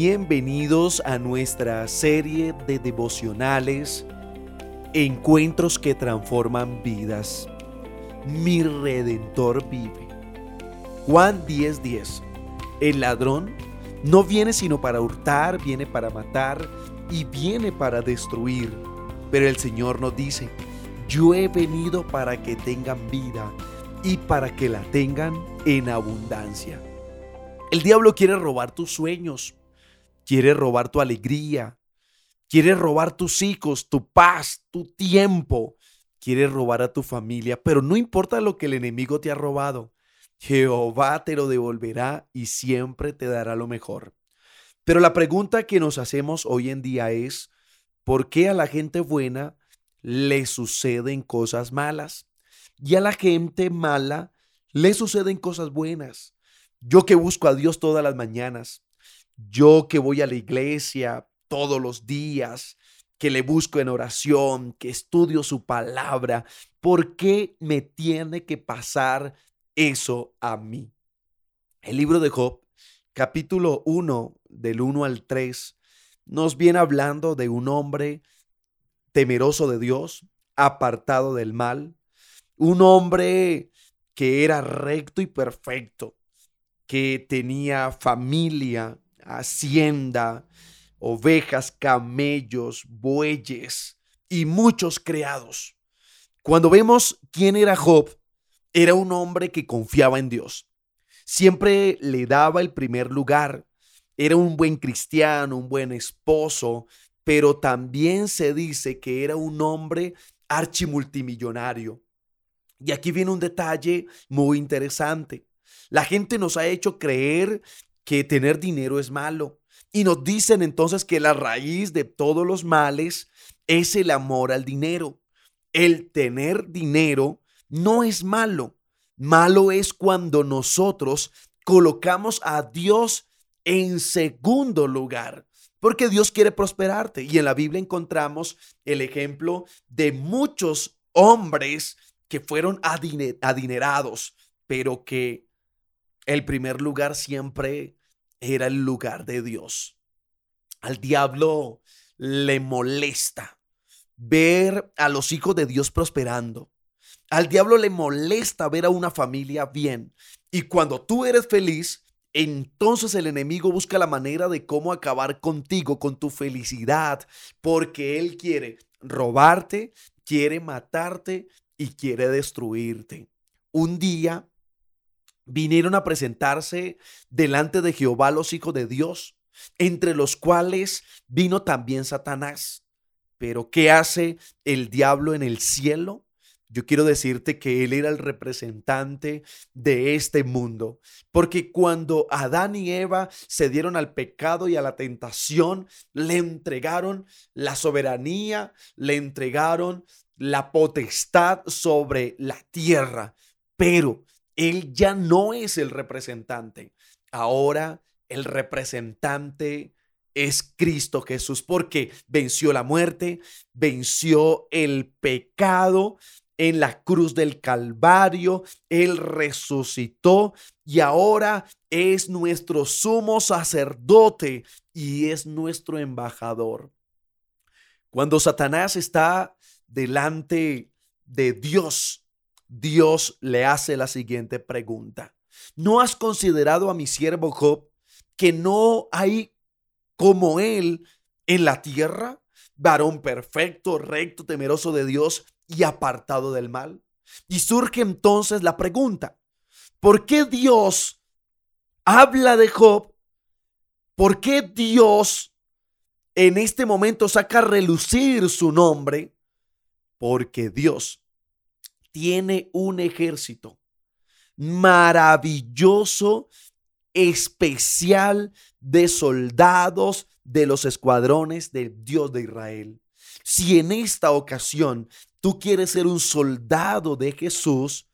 Bienvenidos a nuestra serie de devocionales, Encuentros que transforman vidas. Mi redentor vive. Juan 10:10. El ladrón no viene sino para hurtar, viene para matar y viene para destruir. Pero el Señor nos dice, yo he venido para que tengan vida y para que la tengan en abundancia. El diablo quiere robar tus sueños, quiere robar tu alegría, quiere robar tus hijos, tu paz, tu tiempo, quiere robar a tu familia, pero no importa lo que el enemigo te ha robado, Jehová te lo devolverá y siempre te dará lo mejor. Pero la pregunta que nos hacemos hoy en día es, ¿por qué a la gente buena le suceden cosas malas? Y a la gente mala le suceden cosas buenas. Yo que busco a Dios todas las mañanas, yo que voy a la iglesia todos los días, que le busco en oración, que estudio su palabra, ¿por qué me tiene que pasar eso a mí? El libro de Job, capítulo 1, del 1 al 3, nos viene hablando de un hombre temeroso de Dios, apartado del mal, un hombre que era recto y perfecto, que tenía familia, hacienda, ovejas, camellos, bueyes y muchos criados. Cuando vemos quién era Job, era un hombre que confiaba en Dios. Siempre le daba el primer lugar. Era un buen cristiano, un buen esposo, pero también se dice que era un hombre archimultimillonario. Y aquí viene un detalle muy interesante. La gente nos ha hecho creer que tener dinero es malo. Y nos dicen entonces que la raíz de todos los males es el amor al dinero. El tener dinero no es malo. Malo es cuando nosotros colocamos a Dios en segundo lugar. Porque Dios quiere prosperarte. Y en la Biblia encontramos el ejemplo de muchos hombres que fueron adinerados, pero que el primer lugar siempre era el lugar de Dios. Al diablo le molesta ver a los hijos de Dios prosperando. Al diablo le molesta ver a una familia bien. Y cuando tú eres feliz, entonces el enemigo busca la manera de cómo acabar contigo, con tu felicidad, porque él quiere robarte, quiere matarte y quiere destruirte. Un día vinieron a presentarse delante de Jehová los hijos de Dios, entre los cuales vino también Satanás. Pero ¿qué hace el diablo en el cielo? Yo quiero decirte que él era el representante de este mundo, porque cuando Adán y Eva se dieron al pecado y a la tentación, le entregaron la soberanía, le entregaron la potestad sobre la tierra, pero él ya no es el representante. Ahora el representante es Cristo Jesús porque venció la muerte, venció el pecado en la cruz del Calvario, Él resucitó y ahora es nuestro sumo sacerdote y es nuestro embajador. Cuando Satanás está delante de Dios, Dios le hace la siguiente pregunta. ¿No has considerado a mi siervo Job que no hay como él en la tierra? Varón perfecto, recto, temeroso de Dios y apartado del mal. Y surge entonces la pregunta, ¿por qué Dios habla de Job? ¿Por qué Dios en este momento saca a relucir su nombre? Porque Dios tiene un ejército maravilloso, especial de soldados de los escuadrones del Dios de Israel. Si en esta ocasión tú quieres ser un soldado de Jesús,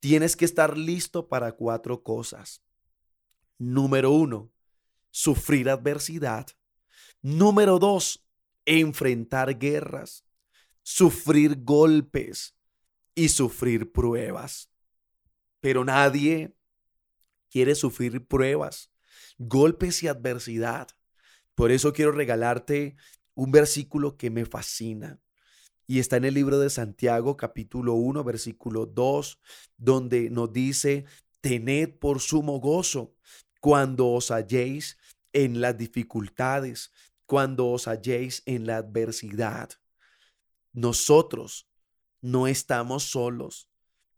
tienes que estar listo para cuatro cosas. Número uno, sufrir adversidad. Número dos, enfrentar guerras, sufrir golpes, y sufrir pruebas. Pero nadie quiere sufrir pruebas, golpes y adversidad. Por eso quiero regalarte un versículo que me fascina. Y está en el libro de Santiago capítulo 1 versículo 2, donde nos dice, tened por sumo gozo cuando os halléis en las dificultades, cuando os halléis en la adversidad. Nosotros no estamos solos.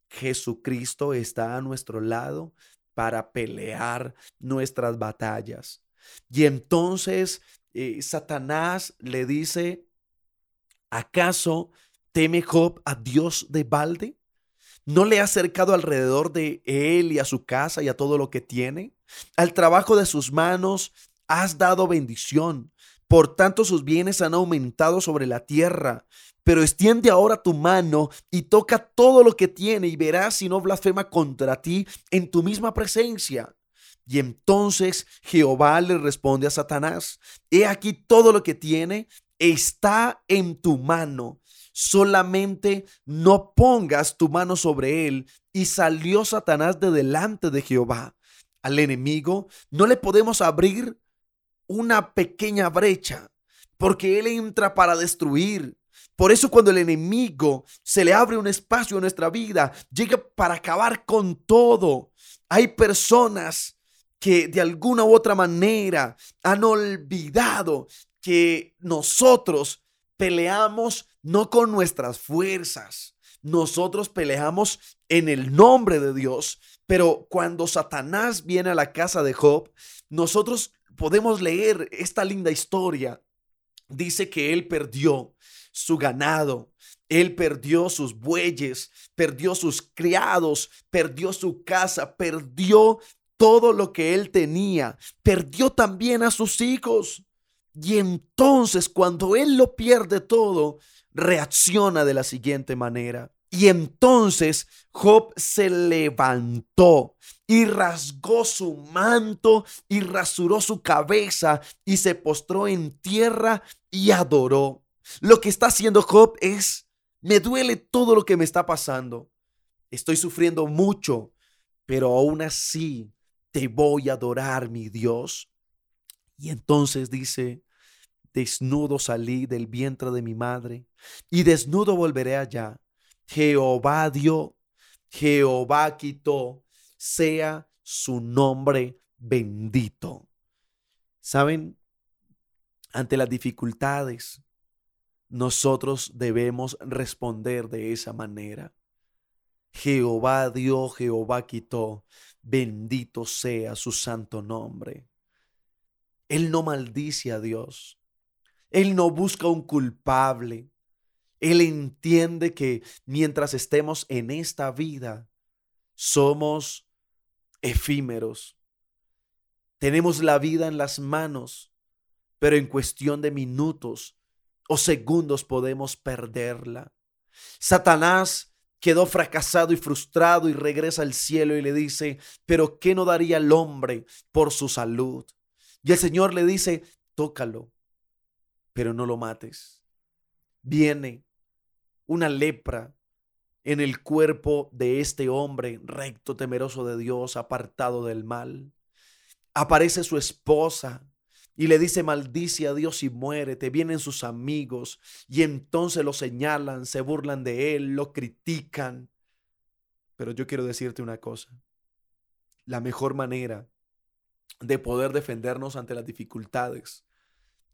Jesucristo está a nuestro lado para pelear nuestras batallas. Y entonces eh, Satanás le dice, ¿acaso teme Job a Dios de balde? ¿No le ha acercado alrededor de él y a su casa y a todo lo que tiene? Al trabajo de sus manos has dado bendición. Por tanto, sus bienes han aumentado sobre la tierra. Pero extiende ahora tu mano y toca todo lo que tiene y verás si no blasfema contra ti en tu misma presencia. Y entonces Jehová le responde a Satanás, he aquí todo lo que tiene está en tu mano, solamente no pongas tu mano sobre él. Y salió Satanás de delante de Jehová. Al enemigo no le podemos abrir una pequeña brecha, porque él entra para destruir. Por eso cuando el enemigo se le abre un espacio en nuestra vida, llega para acabar con todo. Hay personas que de alguna u otra manera han olvidado que nosotros peleamos no con nuestras fuerzas. Nosotros peleamos en el nombre de Dios. Pero cuando Satanás viene a la casa de Job, nosotros podemos leer esta linda historia. Dice que él perdió su ganado. Él perdió sus bueyes, perdió sus criados, perdió su casa, perdió todo lo que él tenía, perdió también a sus hijos. Y entonces cuando él lo pierde todo, reacciona de la siguiente manera. Y entonces Job se levantó y rasgó su manto y rasuró su cabeza y se postró en tierra y adoró. Lo que está haciendo Job es, me duele todo lo que me está pasando. Estoy sufriendo mucho, pero aún así te voy a adorar, mi Dios. Y entonces dice, desnudo salí del vientre de mi madre y desnudo volveré allá. Jehová dio, Jehová quitó, sea su nombre bendito. ¿Saben? Ante las dificultades, nosotros debemos responder de esa manera. Jehová dio, Jehová quitó, bendito sea su santo nombre. Él no maldice a Dios. Él no busca un culpable. Él entiende que mientras estemos en esta vida, somos efímeros. Tenemos la vida en las manos, pero en cuestión de minutos o segundos podemos perderla. Satanás quedó fracasado y frustrado y regresa al cielo y le dice, pero ¿qué no daría el hombre por su salud? Y el Señor le dice, tócalo, pero no lo mates. Viene una lepra en el cuerpo de este hombre recto, temeroso de Dios, apartado del mal. Aparece su esposa y le dice maldice a Dios y muere, te vienen sus amigos y entonces lo señalan, se burlan de él, lo critican. Pero yo quiero decirte una cosa, la mejor manera de poder defendernos ante las dificultades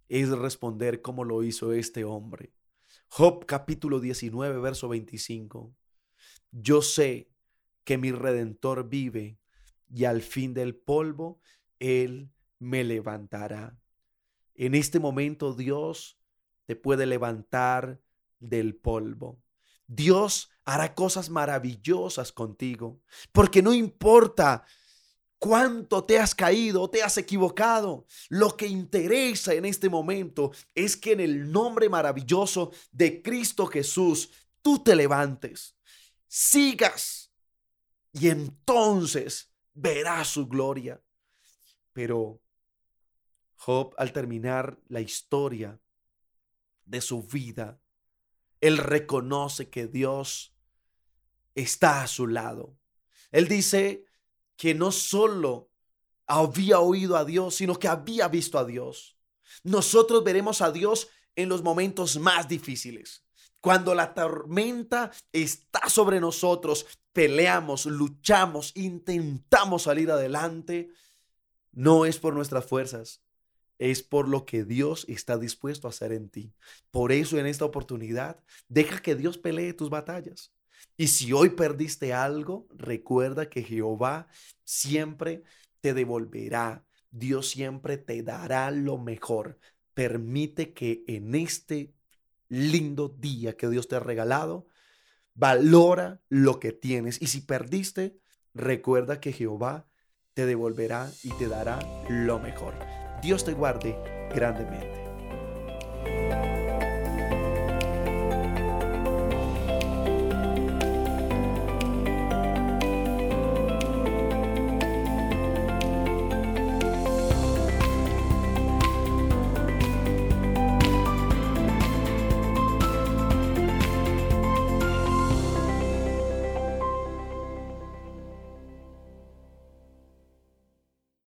es responder como lo hizo este hombre. Job capítulo 19, verso 25. Yo sé que mi redentor vive y al fin del polvo él me levantará. En este momento Dios te puede levantar del polvo. Dios hará cosas maravillosas contigo, porque no importa cuánto te has caído te has equivocado, lo que interesa en este momento es que en el nombre maravilloso de Cristo Jesús tú te levantes, sigas y entonces verás su gloria. Pero Job, al terminar la historia de su vida, él reconoce que Dios está a su lado. Él dice que no solo había oído a Dios, sino que había visto a Dios. Nosotros veremos a Dios en los momentos más difíciles. Cuando la tormenta está sobre nosotros, peleamos, luchamos, intentamos salir adelante, no es por nuestras fuerzas, es por lo que Dios está dispuesto a hacer en ti. Por eso en esta oportunidad, deja que Dios pelee tus batallas. Y si hoy perdiste algo, recuerda que Jehová siempre te devolverá. Dios siempre te dará lo mejor. Permite que en este lindo día que Dios te ha regalado, valora lo que tienes. Y si perdiste, recuerda que Jehová te devolverá y te dará lo mejor. Dios te guarde grandemente.